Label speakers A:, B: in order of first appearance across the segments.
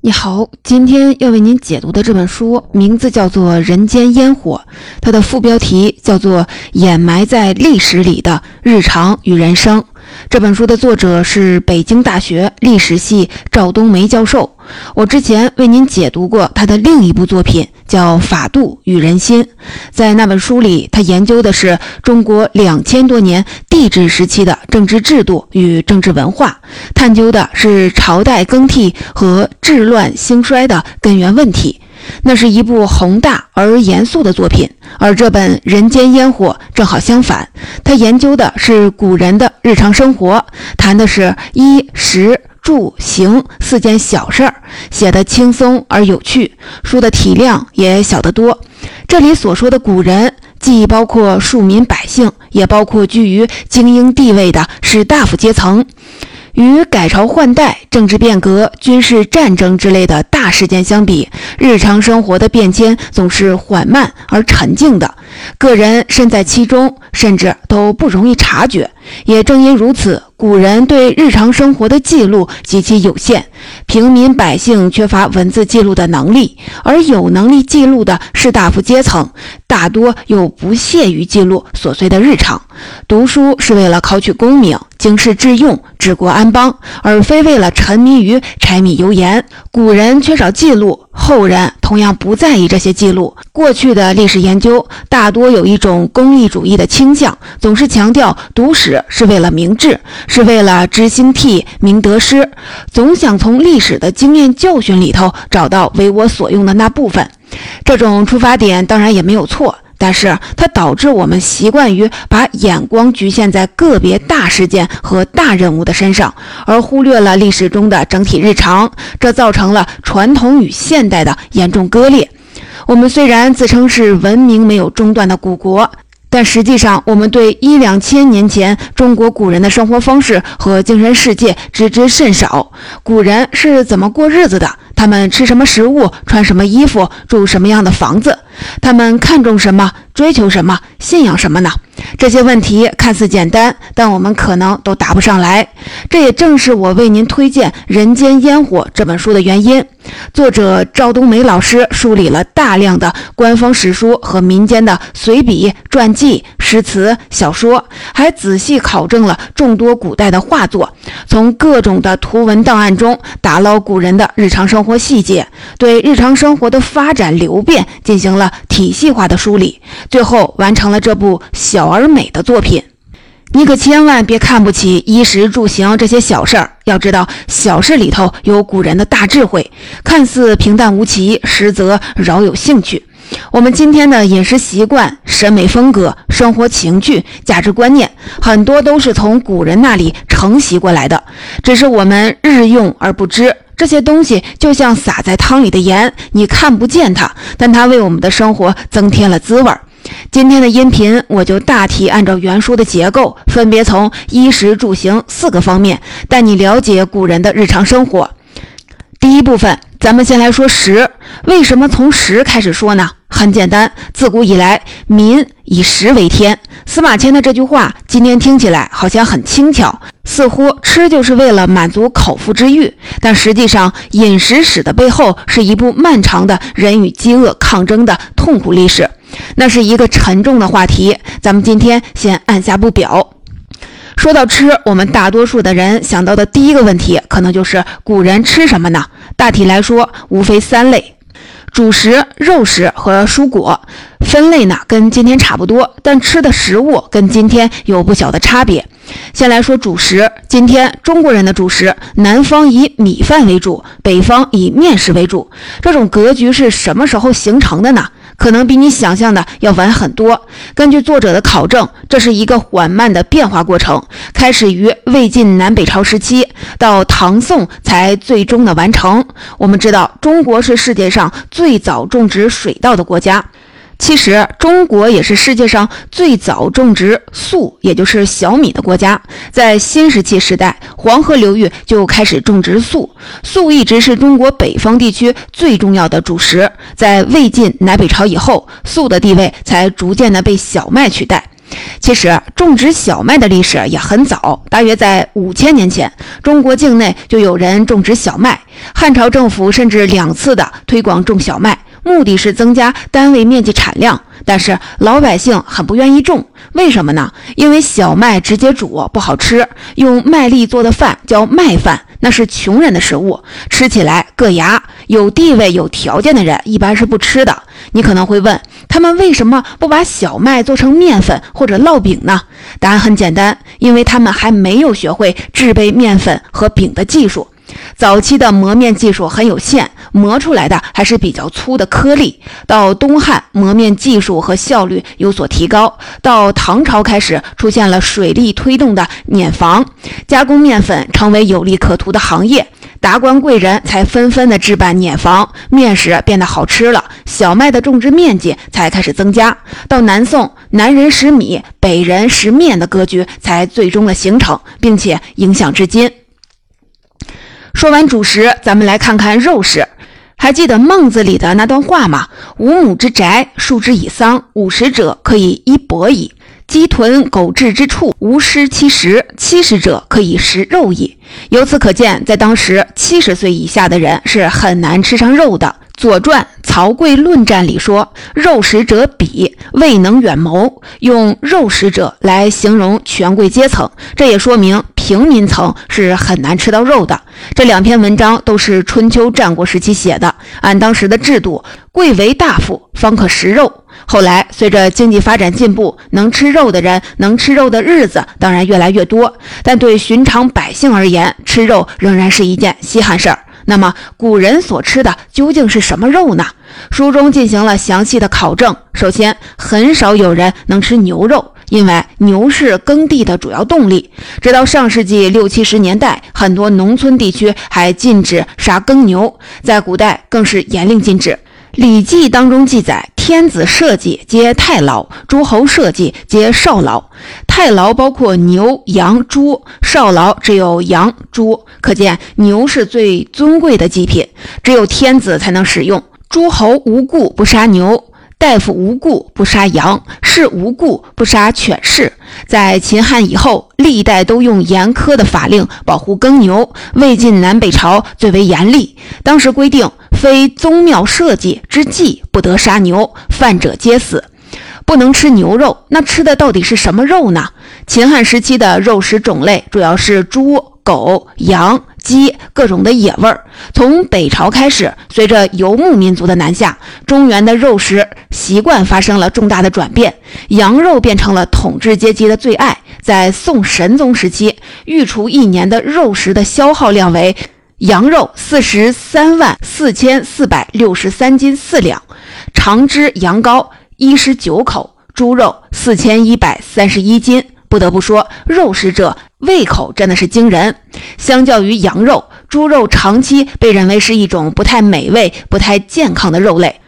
A: 你好，今天要为您解读的这本书名字叫做《人间烟火》，它的副标题叫做《掩埋在历史里的日常与人生》。这本书的作者是北京大学历史系赵冬梅教授。我之前为您解读过他的另一部作品，叫《法度与人心》。在那本书里，他研究的是中国两千多年帝制时期的政治制度与政治文化，探究的是朝代更替和治乱兴衰的根源问题。那是一部宏大而严肃的作品，而这本《人间烟火》正好相反，它研究的是古人的日常生活，谈的是衣食住行四件小事儿，写得轻松而有趣，书的体量也小得多。这里所说的古人，既包括庶民百姓，也包括居于精英地位的士大夫阶层。与改朝换代、政治变革、军事战争之类的大事件相比，日常生活的变迁总是缓慢而沉静的，个人身在其中，甚至都不容易察觉。也正因如此，古人对日常生活的记录极其有限，平民百姓缺乏文字记录的能力，而有能力记录的士大夫阶层，大多又不屑于记录琐碎的日常。读书是为了考取功名、经世致用、治国安邦，而非为了沉迷于柴米油盐。古人缺少记录，后人同样不在意这些记录。过去的历史研究大多有一种功利主义的倾向，总是强调读史。是为了明智，是为了知兴替、明得失，总想从历史的经验教训里头找到为我所用的那部分。这种出发点当然也没有错，但是它导致我们习惯于把眼光局限在个别大事件和大人物的身上，而忽略了历史中的整体日常，这造成了传统与现代的严重割裂。我们虽然自称是文明没有中断的古国。但实际上，我们对一两千年前中国古人的生活方式和精神世界知之甚少。古人是怎么过日子的？他们吃什么食物？穿什么衣服？住什么样的房子？他们看重什么？追求什么？信仰什么呢？这些问题看似简单，但我们可能都答不上来。这也正是我为您推荐《人间烟火》这本书的原因。作者赵冬梅老师梳理了大量的官方史书和民间的随笔、传记、诗词、小说，还仔细考证了众多古代的画作，从各种的图文档案中打捞古人的日常生活细节，对日常生活的发展流变进行了体系化的梳理，最后完成了这部小而美的作品。你可千万别看不起衣食住行这些小事儿，要知道小事里头有古人的大智慧，看似平淡无奇，实则饶有兴趣。我们今天的饮食习惯、审美风格、生活情趣、价值观念，很多都是从古人那里承袭过来的，只是我们日用而不知。这些东西就像撒在汤里的盐，你看不见它，但它为我们的生活增添了滋味儿。今天的音频，我就大体按照原书的结构，分别从衣食住行四个方面带你了解古人的日常生活。第一部分，咱们先来说食。为什么从食开始说呢？很简单，自古以来，民以食为天。司马迁的这句话，今天听起来好像很轻巧，似乎吃就是为了满足口腹之欲。但实际上，饮食史的背后是一部漫长的人与饥饿抗争的痛苦历史。那是一个沉重的话题，咱们今天先按下不表。说到吃，我们大多数的人想到的第一个问题，可能就是古人吃什么呢？大体来说，无非三类：主食、肉食和蔬果。分类呢，跟今天差不多，但吃的食物跟今天有不小的差别。先来说主食，今天中国人的主食，南方以米饭为主，北方以面食为主。这种格局是什么时候形成的呢？可能比你想象的要晚很多。根据作者的考证，这是一个缓慢的变化过程，开始于魏晋南北朝时期，到唐宋才最终的完成。我们知道，中国是世界上最早种植水稻的国家。其实，中国也是世界上最早种植粟，也就是小米的国家。在新石器时代，黄河流域就开始种植粟，粟一直是中国北方地区最重要的主食。在魏晋南北朝以后，粟的地位才逐渐的被小麦取代。其实，种植小麦的历史也很早，大约在五千年前，中国境内就有人种植小麦。汉朝政府甚至两次的推广种小麦，目的是增加单位面积产量。但是老百姓很不愿意种，为什么呢？因为小麦直接煮不好吃，用麦粒做的饭叫麦饭，那是穷人的食物，吃起来硌牙。有地位、有条件的人一般是不吃的。你可能会问，他们为什么不把小麦做成面粉或者烙饼呢？答案很简单，因为他们还没有学会制备面粉和饼的技术。早期的磨面技术很有限，磨出来的还是比较粗的颗粒。到东汉，磨面技术和效率有所提高。到唐朝开始出现了水力推动的碾房，加工面粉成为有利可图的行业。达官贵人才纷纷的置办碾房，面食变得好吃了，小麦的种植面积才开始增加。到南宋，南人食米，北人食面的格局才最终的形成，并且影响至今。说完主食，咱们来看看肉食。还记得孟子里的那段话吗？五亩之宅，树之以桑，五十者可以衣帛矣。鸡豚狗彘之处，无失其食；七十者可以食肉矣。由此可见，在当时，七十岁以下的人是很难吃上肉的。《左传·曹刿论战》里说：“肉食者鄙，未能远谋。”用肉食者来形容权贵阶层，这也说明平民层是很难吃到肉的。这两篇文章都是春秋战国时期写的，按当时的制度，贵为大夫方可食肉。后来，随着经济发展进步，能吃肉的人能吃肉的日子当然越来越多。但对寻常百姓而言，吃肉仍然是一件稀罕事儿。那么，古人所吃的究竟是什么肉呢？书中进行了详细的考证。首先，很少有人能吃牛肉，因为牛是耕地的主要动力。直到上世纪六七十年代，很多农村地区还禁止杀耕牛，在古代更是严令禁止。《礼记》当中记载。天子社稷皆太牢，诸侯社稷皆少牢。太牢包括牛、羊、猪，少牢只有羊、猪。可见牛是最尊贵的祭品，只有天子才能使用。诸侯无故不杀牛，大夫无故不杀羊，士无故不杀犬士。在秦汉以后，历代都用严苛的法令保护耕牛。魏晋南北朝最为严厉，当时规定。非宗庙社稷之祭，不得杀牛，犯者皆死。不能吃牛肉，那吃的到底是什么肉呢？秦汉时期的肉食种类主要是猪、狗、羊、鸡，各种的野味儿。从北朝开始，随着游牧民族的南下，中原的肉食习惯发生了重大的转变，羊肉变成了统治阶级的最爱。在宋神宗时期，御厨一年的肉食的消耗量为。羊肉四十三万四千四百六十三斤四两，长脂羊羔一十九口，猪肉四千一百三十一斤。不得不说，肉食者胃口真的是惊人。相较于羊肉，猪肉长期被认为是一种不太美味、不太健康的肉类。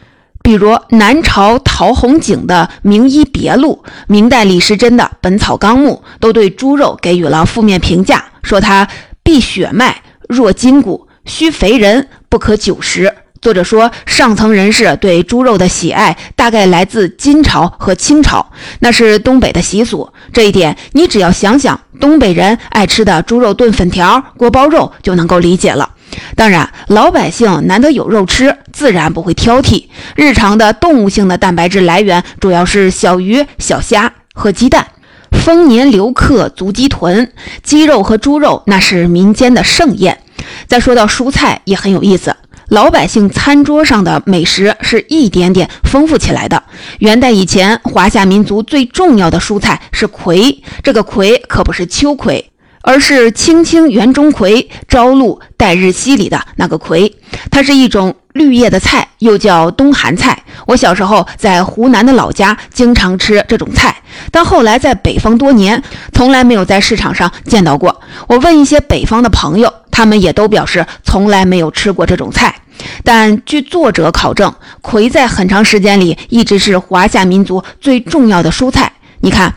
A: 比如南朝陶弘景的《名医别录》，明代李时珍的《本草纲目》都对猪肉给予了负面评价，说它避血脉。弱筋骨，需肥人不可久食。作者说，上层人士对猪肉的喜爱大概来自金朝和清朝，那是东北的习俗。这一点，你只要想想东北人爱吃的猪肉炖粉条、锅包肉，就能够理解了。当然，老百姓难得有肉吃，自然不会挑剔。日常的动物性的蛋白质来源主要是小鱼、小虾和鸡蛋。丰年留客足鸡豚，鸡肉和猪肉那是民间的盛宴。再说到蔬菜也很有意思，老百姓餐桌上的美食是一点点丰富起来的。元代以前，华夏民族最重要的蔬菜是葵，这个葵可不是秋葵，而是青青园中葵，朝露待日晞里的那个葵，它是一种。绿叶的菜又叫冬寒菜，我小时候在湖南的老家经常吃这种菜，但后来在北方多年，从来没有在市场上见到过。我问一些北方的朋友，他们也都表示从来没有吃过这种菜。但据作者考证，葵在很长时间里一直是华夏民族最重要的蔬菜。你看，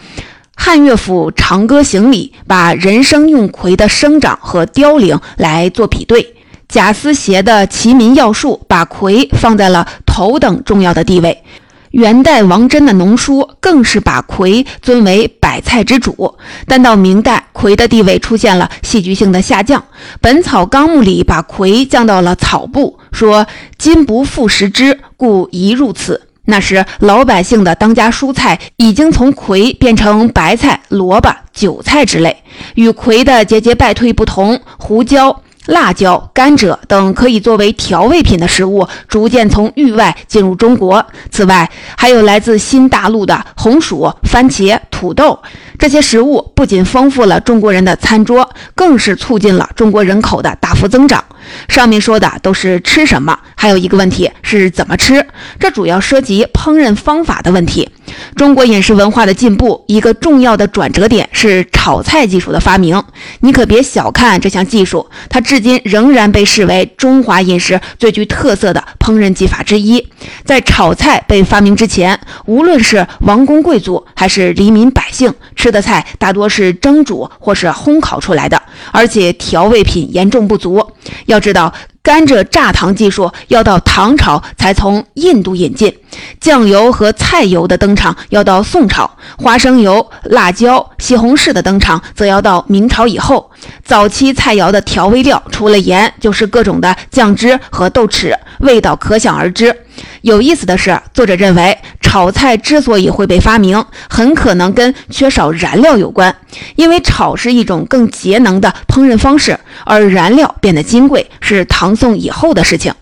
A: 汉乐府《长歌行》里把人参用葵的生长和凋零来做比对。贾思勰的《齐民要术》把葵放在了头等重要的地位。元代王祯的农书更是把葵尊为百菜之主，但到明代，葵的地位出现了戏剧性的下降。《本草纲目》里把葵降到了草部，说“今不复食之，故宜入此”。那时老百姓的当家蔬菜已经从葵变成白菜、萝卜、韭菜之类。与葵的节节败退不同，胡椒。辣椒、甘蔗等可以作为调味品的食物逐渐从域外进入中国。此外，还有来自新大陆的红薯、番茄、土豆。这些食物不仅丰富了中国人的餐桌，更是促进了中国人口的大幅增长。上面说的都是吃什么，还有一个问题是怎么吃，这主要涉及烹饪方法的问题。中国饮食文化的进步，一个重要的转折点是炒菜技术的发明。你可别小看这项技术，它至今仍然被视为中华饮食最具特色的烹饪技法之一。在炒菜被发明之前，无论是王公贵族还是黎民百姓，吃的菜大多是蒸煮或是烘烤出来的，而且调味品严重不足。要知道。甘蔗榨糖技术要到唐朝才从印度引进，酱油和菜油的登场要到宋朝，花生油、辣椒、西红柿的登场则要到明朝以后。早期菜肴的调味料除了盐，就是各种的酱汁和豆豉，味道可想而知。有意思的是，作者认为炒菜之所以会被发明，很可能跟缺少燃料有关，因为炒是一种更节能的烹饪方式，而燃料变得金贵是唐宋以后的事情。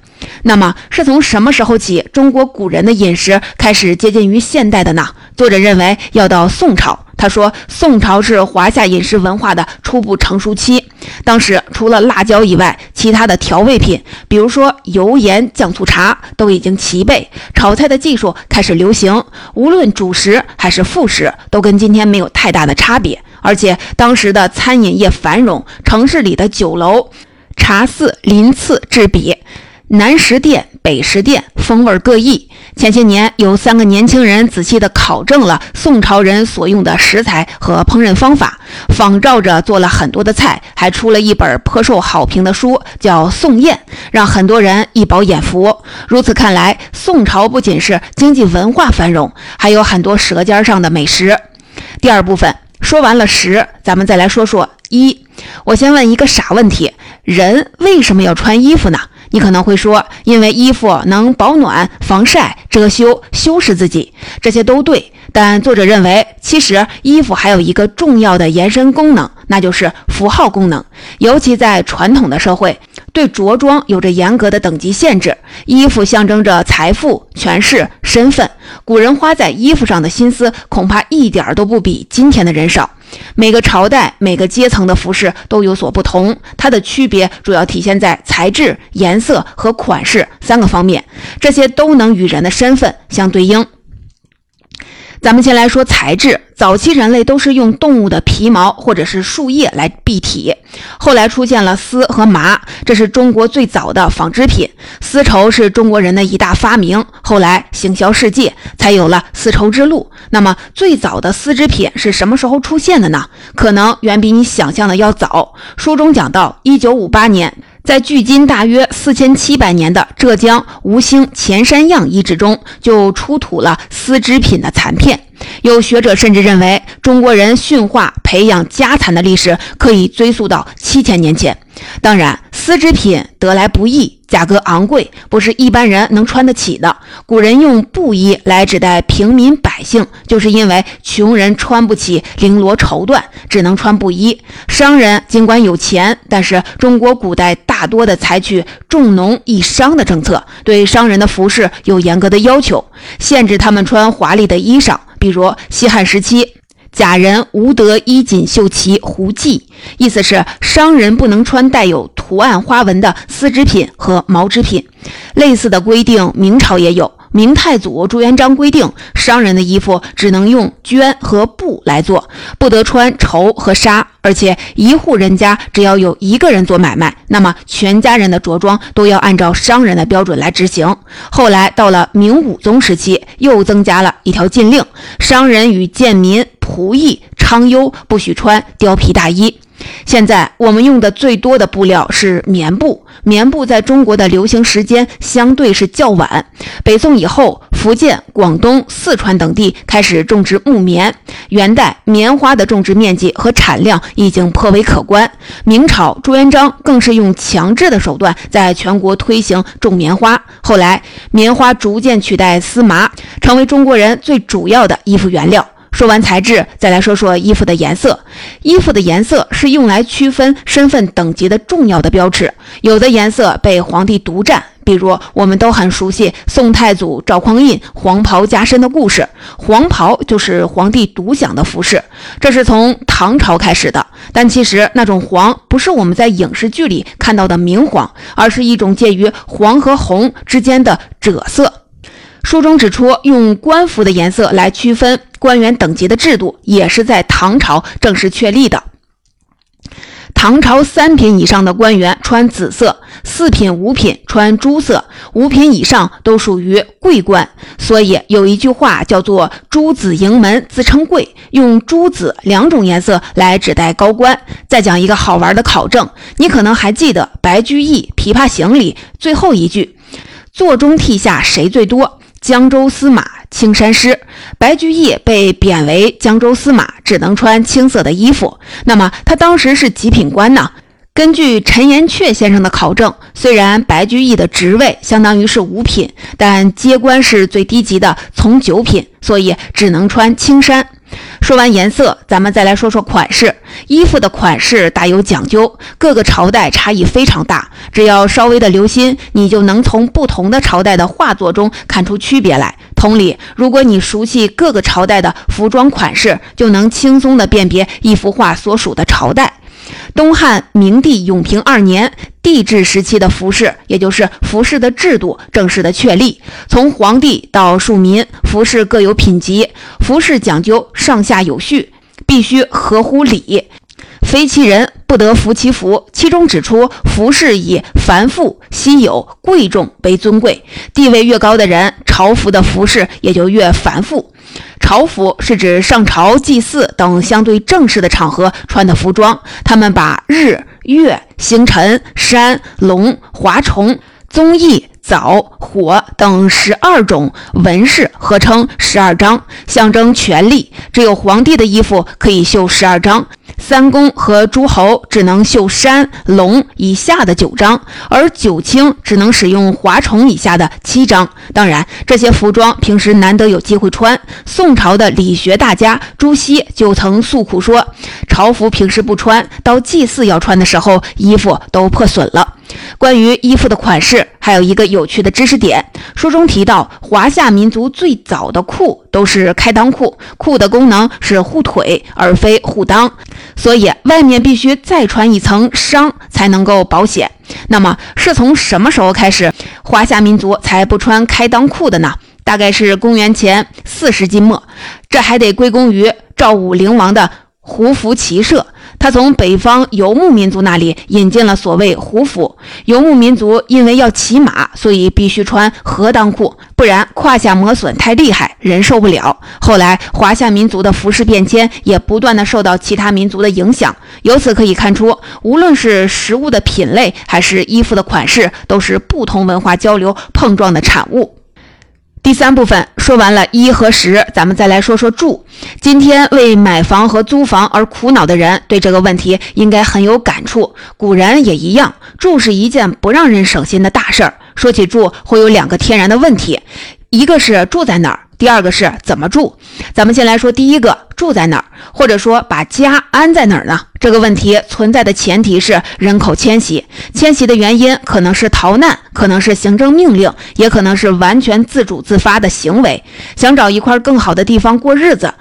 A: 那么是从什么时候起，中国古人的饮食开始接近于现代的呢？作者认为要到宋朝。他说，宋朝是华夏饮食文化的初步成熟期。当时除了辣椒以外，其他的调味品，比如说油盐酱醋茶，都已经齐备，炒菜的技术开始流行。无论主食还是副食，都跟今天没有太大的差别。而且当时的餐饮业繁荣，城市里的酒楼、茶肆鳞次栉比。南食店、北食店，风味各异。前些年，有三个年轻人仔细地考证了宋朝人所用的食材和烹饪方法，仿照着做了很多的菜，还出了一本颇受好评的书，叫《宋宴》，让很多人一饱眼福。如此看来，宋朝不仅是经济文化繁荣，还有很多舌尖上的美食。第二部分说完了食，咱们再来说说衣。我先问一个傻问题：人为什么要穿衣服呢？你可能会说，因为衣服能保暖、防晒、遮羞、修饰自己，这些都对。但作者认为，其实衣服还有一个重要的延伸功能，那就是符号功能。尤其在传统的社会，对着装有着严格的等级限制，衣服象征着财富、权势、身份。古人花在衣服上的心思，恐怕一点都不比今天的人少。每个朝代、每个阶层的服饰都有所不同，它的区别主要体现在材质、颜色和款式三个方面，这些都能与人的身份相对应。咱们先来说材质。早期人类都是用动物的皮毛或者是树叶来蔽体，后来出现了丝和麻，这是中国最早的纺织品。丝绸是中国人的一大发明，后来行销世界，才有了丝绸之路。那么，最早的丝织品是什么时候出现的呢？可能远比你想象的要早。书中讲到，一九五八年。在距今大约四千七百年的浙江吴兴前山样遗址中，就出土了丝织品的残片。有学者甚至认为，中国人驯化、培养家蚕的历史可以追溯到七千年前。当然，丝织品得来不易。价格昂贵，不是一般人能穿得起的。古人用布衣来指代平民百姓，就是因为穷人穿不起绫罗绸缎，只能穿布衣。商人尽管有钱，但是中国古代大多的采取重农抑商的政策，对商人的服饰有严格的要求，限制他们穿华丽的衣裳。比如西汉时期。假人无德衣锦绣旗胡记，意思是商人不能穿带有图案花纹的丝织品和毛织品。类似的规定，明朝也有。明太祖朱元璋规定，商人的衣服只能用绢和布来做，不得穿绸和纱。而且一户人家只要有一个人做买卖，那么全家人的着装都要按照商人的标准来执行。后来到了明武宗时期，又增加了一条禁令：商人与贱民、仆役、娼优不许穿貂皮大衣。现在我们用的最多的布料是棉布，棉布在中国的流行时间相对是较晚。北宋以后，福建、广东、四川等地开始种植木棉。元代棉花的种植面积和产量已经颇为可观。明朝朱元璋更是用强制的手段在全国推行种棉花。后来，棉花逐渐取代丝麻，成为中国人最主要的衣服原料。说完材质，再来说说衣服的颜色。衣服的颜色是用来区分身份等级的重要的标尺。有的颜色被皇帝独占，比如我们都很熟悉宋太祖赵匡胤黄袍加身的故事。黄袍就是皇帝独享的服饰，这是从唐朝开始的。但其实那种黄不是我们在影视剧里看到的明黄，而是一种介于黄和红之间的赭色。书中指出，用官服的颜色来区分官员等级的制度，也是在唐朝正式确立的。唐朝三品以上的官员穿紫色，四品、五品穿朱色，五品以上都属于贵官。所以有一句话叫做“朱紫迎门，自称贵”，用朱紫两种颜色来指代高官。再讲一个好玩的考证，你可能还记得白居易《琵琶行》里最后一句：“座中替下谁最多？”江州司马青衫湿，白居易被贬为江州司马，只能穿青色的衣服。那么他当时是几品官呢？根据陈寅恪先生的考证，虽然白居易的职位相当于是五品，但阶官是最低级的，从九品，所以只能穿青衫。说完颜色，咱们再来说说款式。衣服的款式大有讲究，各个朝代差异非常大。只要稍微的留心，你就能从不同的朝代的画作中看出区别来。同理，如果你熟悉各个朝代的服装款式，就能轻松的辨别一幅画所属的朝代。东汉明帝永平二年，帝制时期的服饰，也就是服饰的制度正式的确立。从皇帝到庶民，服饰各有品级，服饰讲究上下有序，必须合乎礼，非其人不得服其服。其中指出，服饰以繁复、稀有、贵重为尊贵，地位越高的人，朝服的服饰也就越繁复。朝服是指上朝祭祀等相对正式的场合穿的服装。他们把日、月、星辰、山、龙、华虫、宗艺、枣、火等十二种纹饰合称十二章，象征权力。只有皇帝的衣服可以绣十二章。三公和诸侯只能绣山龙以下的九章，而九卿只能使用华虫以下的七章。当然，这些服装平时难得有机会穿。宋朝的理学大家朱熹就曾诉苦说，朝服平时不穿，到祭祀要穿的时候，衣服都破损了。关于衣服的款式，还有一个有趣的知识点。书中提到，华夏民族最早的裤都是开裆裤，裤的功能是护腿而非护裆，所以外面必须再穿一层裳才能够保险。那么是从什么时候开始，华夏民族才不穿开裆裤的呢？大概是公元前四世纪末，这还得归功于赵武灵王的胡服骑射。他从北方游牧民族那里引进了所谓胡服。游牧民族因为要骑马，所以必须穿合裆裤，不然胯下磨损太厉害，人受不了。后来华夏民族的服饰变迁也不断的受到其他民族的影响。由此可以看出，无论是食物的品类，还是衣服的款式，都是不同文化交流碰撞的产物。第三部分说完了一和十，咱们再来说说住。今天为买房和租房而苦恼的人，对这个问题应该很有感触。古人也一样，住是一件不让人省心的大事儿。说起住，会有两个天然的问题，一个是住在哪儿。第二个是怎么住？咱们先来说第一个，住在哪儿，或者说把家安在哪儿呢？这个问题存在的前提是人口迁徙，迁徙的原因可能是逃难，可能是行政命令，也可能是完全自主自发的行为，想找一块更好的地方过日子。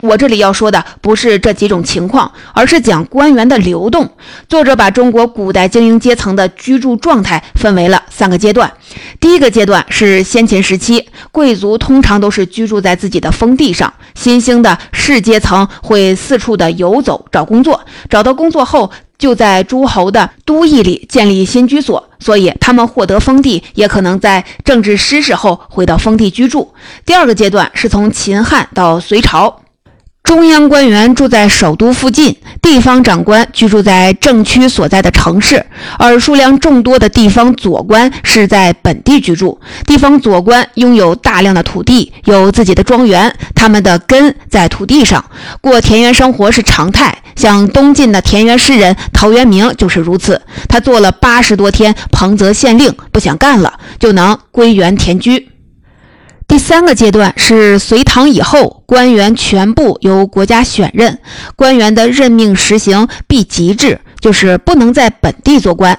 A: 我这里要说的不是这几种情况，而是讲官员的流动。作者把中国古代精英阶层的居住状态分为了三个阶段。第一个阶段是先秦时期，贵族通常都是居住在自己的封地上，新兴的士阶层会四处的游走找工作，找到工作后就在诸侯的都邑里建立新居所，所以他们获得封地，也可能在政治失势后回到封地居住。第二个阶段是从秦汉到隋朝。中央官员住在首都附近，地方长官居住在政区所在的城市，而数量众多的地方佐官是在本地居住。地方佐官拥有大量的土地，有自己的庄园，他们的根在土地上，过田园生活是常态。像东晋的田园诗人陶渊明就是如此，他做了八十多天彭泽县令，不想干了，就能归园田居。第三个阶段是隋唐以后，官员全部由国家选任，官员的任命实行避籍制，就是不能在本地做官。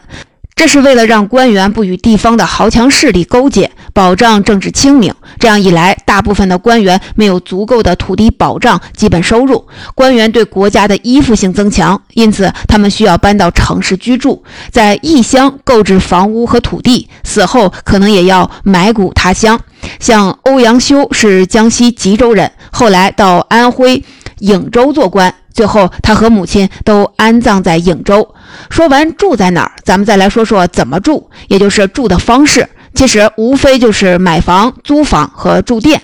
A: 这是为了让官员不与地方的豪强势力勾结，保障政治清明。这样一来，大部分的官员没有足够的土地保障基本收入，官员对国家的依附性增强，因此他们需要搬到城市居住，在异乡购置房屋和土地，死后可能也要埋骨他乡。像欧阳修是江西吉州人，后来到安徽颍州做官。最后，他和母亲都安葬在颍州。说完住在哪儿，咱们再来说说怎么住，也就是住的方式。其实无非就是买房、租房和住店。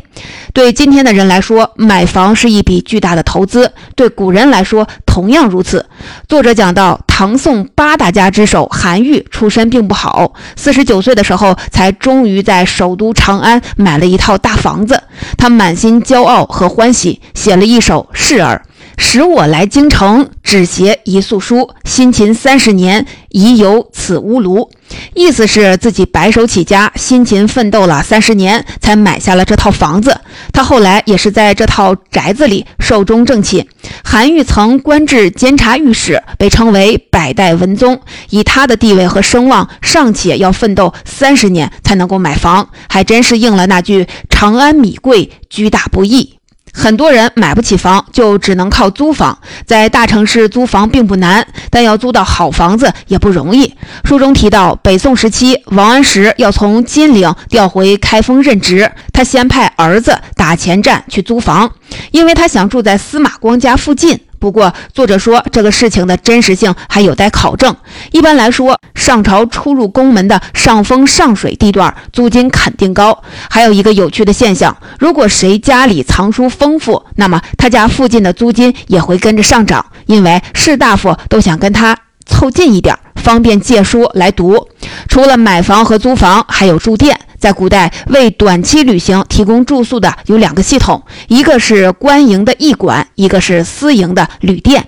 A: 对今天的人来说，买房是一笔巨大的投资；对古人来说，同样如此。作者讲到，唐宋八大家之首韩愈出身并不好，四十九岁的时候才终于在首都长安买了一套大房子。他满心骄傲和欢喜，写了一首示儿。使我来京城，只携一素书。辛勤三十年，已有此屋庐。意思是自己白手起家，辛勤奋斗了三十年，才买下了这套房子。他后来也是在这套宅子里寿终正寝。韩愈曾官至监察御史，被称为百代文宗。以他的地位和声望，尚且要奋斗三十年才能够买房，还真是应了那句“长安米贵，居大不易”。很多人买不起房，就只能靠租房。在大城市租房并不难，但要租到好房子也不容易。书中提到，北宋时期，王安石要从金陵调回开封任职，他先派儿子打前站去租房，因为他想住在司马光家附近。不过，作者说这个事情的真实性还有待考证。一般来说，上朝出入宫门的上风上水地段租金肯定高。还有一个有趣的现象：如果谁家里藏书丰富，那么他家附近的租金也会跟着上涨，因为士大夫都想跟他凑近一点，方便借书来读。除了买房和租房，还有住店。在古代，为短期旅行提供住宿的有两个系统，一个是官营的驿馆，一个是私营的旅店。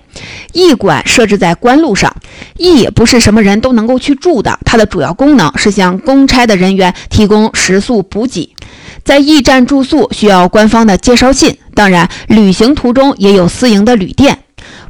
A: 驿馆设置在官路上，驿不是什么人都能够去住的，它的主要功能是向公差的人员提供食宿补给。在驿站住宿需要官方的介绍信，当然，旅行途中也有私营的旅店，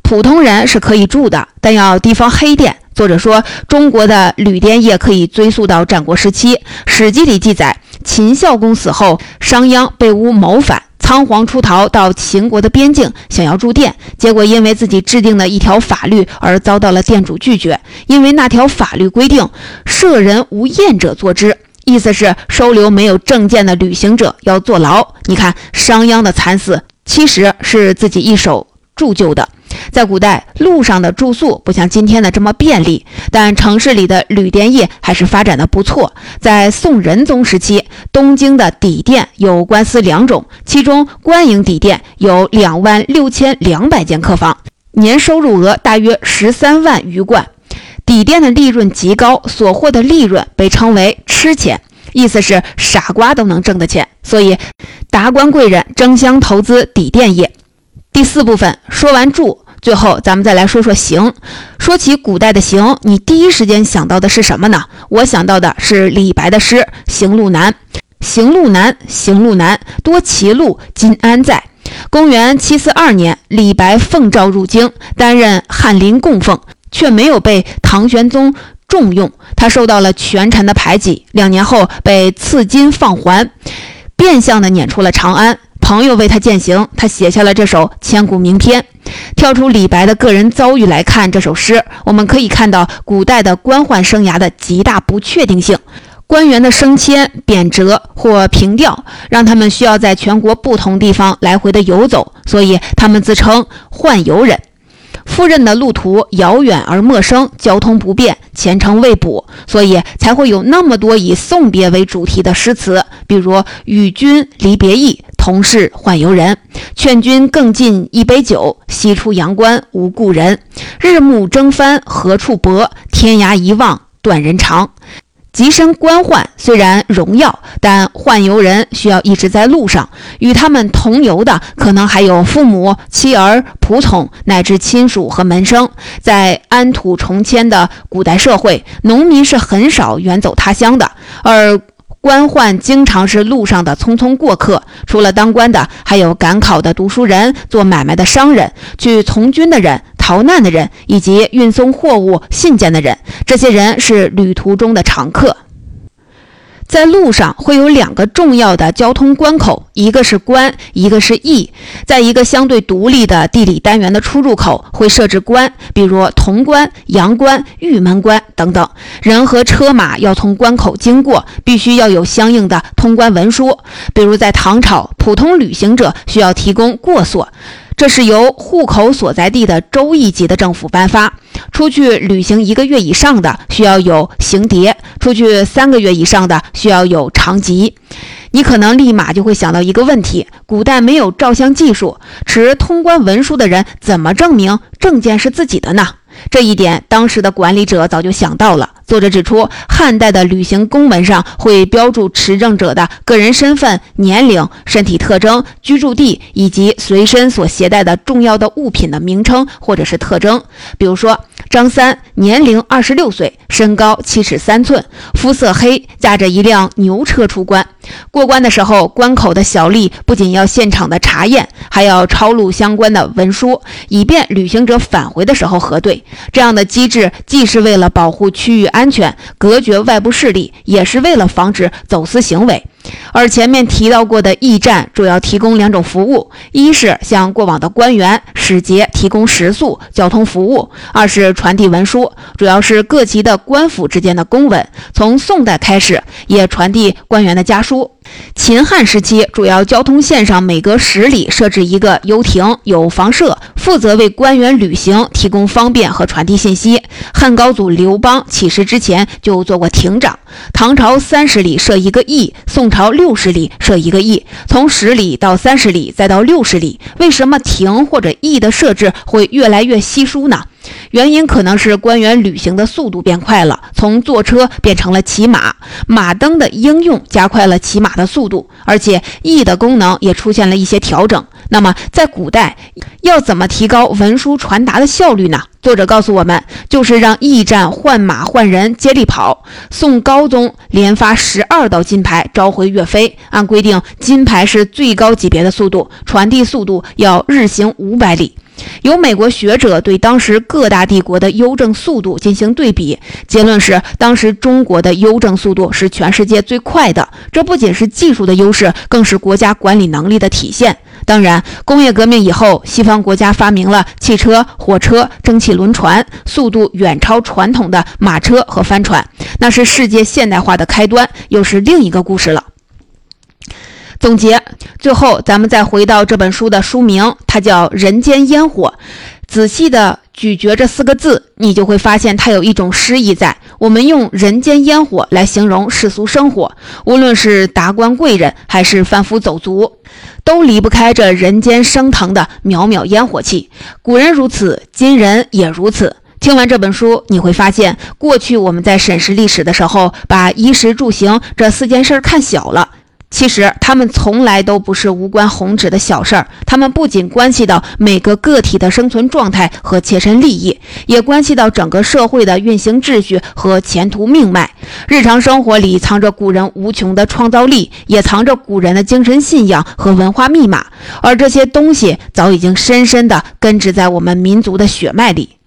A: 普通人是可以住的，但要提防黑店。作者说，中国的旅店业可以追溯到战国时期，《史记》里记载，秦孝公死后，商鞅被诬谋反，仓皇出逃到秦国的边境，想要住店，结果因为自己制定的一条法律而遭到了店主拒绝，因为那条法律规定，舍人无验者坐之，意思是收留没有证件的旅行者要坐牢。你看，商鞅的惨死其实是自己一手铸就的。在古代，路上的住宿不像今天的这么便利，但城市里的旅店业还是发展的不错。在宋仁宗时期，东京的底店有官司两种，其中官营底店有两万六千两百间客房，年收入额大约十三万余贯。底店的利润极高，所获的利润被称为“吃钱”，意思是傻瓜都能挣的钱，所以达官贵人争相投资底店业。第四部分说完住。最后，咱们再来说说行。说起古代的行，你第一时间想到的是什么呢？我想到的是李白的诗《行路难》：“行路难，行路难，多歧路，今安在？”公元七四二年，李白奉诏入京，担任翰林供奉，却没有被唐玄宗重用，他受到了权臣的排挤。两年后，被赐金放还，变相的撵出了长安。朋友为他践行，他写下了这首千古名篇。跳出李白的个人遭遇来看这首诗，我们可以看到古代的官宦生涯的极大不确定性。官员的升迁、贬谪或平调，让他们需要在全国不同地方来回的游走，所以他们自称宦游人。赴任的路途遥远而陌生，交通不便，前程未卜，所以才会有那么多以送别为主题的诗词，比如《与君离别意》。同是宦游人。劝君更尽一杯酒，西出阳关无故人。日暮征帆何处泊？天涯一望断人肠。极身官宦虽然荣耀，但宦游人需要一直在路上。与他们同游的，可能还有父母、妻儿、仆从，乃至亲属和门生。在安土重迁的古代社会，农民是很少远走他乡的，而官宦经常是路上的匆匆过客。除了当官的，还有赶考的读书人、做买卖的商人、去从军的人。逃难的人以及运送货物、信件的人，这些人是旅途中的常客。在路上会有两个重要的交通关口，一个是关，一个是驿。在一个相对独立的地理单元的出入口会设置关，比如潼关、阳关、玉门关等等。人和车马要从关口经过，必须要有相应的通关文书。比如在唐朝，普通旅行者需要提供过所。这是由户口所在地的州一级的政府颁发。出去旅行一个月以上的，需要有行牒；出去三个月以上的，需要有长籍。你可能立马就会想到一个问题：古代没有照相技术，持通关文书的人怎么证明证件是自己的呢？这一点，当时的管理者早就想到了。作者指出，汉代的旅行公文上会标注持证者的个人身份、年龄、身体特征、居住地以及随身所携带的重要的物品的名称或者是特征。比如说，张三年龄二十六岁，身高七尺三寸，肤色黑，驾着一辆牛车出关。过关的时候，关口的小吏不仅要现场的查验，还要抄录相关的文书，以便旅行者返回的时候核对。这样的机制既是为了保护区域安。全，隔绝外部势力，也是为了防止走私行为。而前面提到过的驿站主要提供两种服务：一是向过往的官员、使节提供食宿、交通服务；二是传递文书，主要是各级的官府之间的公文。从宋代开始，也传递官员的家书。书秦汉时期，主要交通线上每隔十里设置一个游亭，有房舍，负责为官员旅行提供方便和传递信息。汉高祖刘邦起事之前就做过亭长。唐朝三十里设一个驿，宋朝六十里设一个驿，从十里到三十里再到六十里，为什么亭或者驿的设置会越来越稀疏呢？原因可能是官员旅行的速度变快了，从坐车变成了骑马，马灯的应用加快了骑马的速度，而且 E 的功能也出现了一些调整。那么，在古代要怎么提高文书传达的效率呢？作者告诉我们，就是让驿站换马换人接力跑。宋高宗连发十二道金牌召回岳飞，按规定，金牌是最高级别的速度，传递速度要日行五百里。有美国学者对当时各大帝国的邮政速度进行对比，结论是当时中国的邮政速度是全世界最快的。这不仅是技术的优势，更是国家管理能力的体现。当然，工业革命以后，西方国家发明了汽车、火车、蒸汽轮船，速度远超传统的马车和帆船，那是世界现代化的开端，又是另一个故事了。总结，最后咱们再回到这本书的书名，它叫《人间烟火》。仔细的咀嚼这四个字，你就会发现它有一种诗意在。我们用“人间烟火”来形容世俗生活，无论是达官贵人还是贩夫走卒，都离不开这人间升腾的渺渺烟火气。古人如此，今人也如此。听完这本书，你会发现，过去我们在审视历史的时候，把衣食住行这四件事看小了。其实，他们从来都不是无关宏旨的小事儿，他们不仅关系到每个个体的生存状态和切身利益，也关系到整个社会的运行秩序和前途命脉。日常生活里藏着古人无穷的创造力，也藏着古人的精神信仰和文化密码，而这些东西早已经深深地根植在我们民族的血脉里。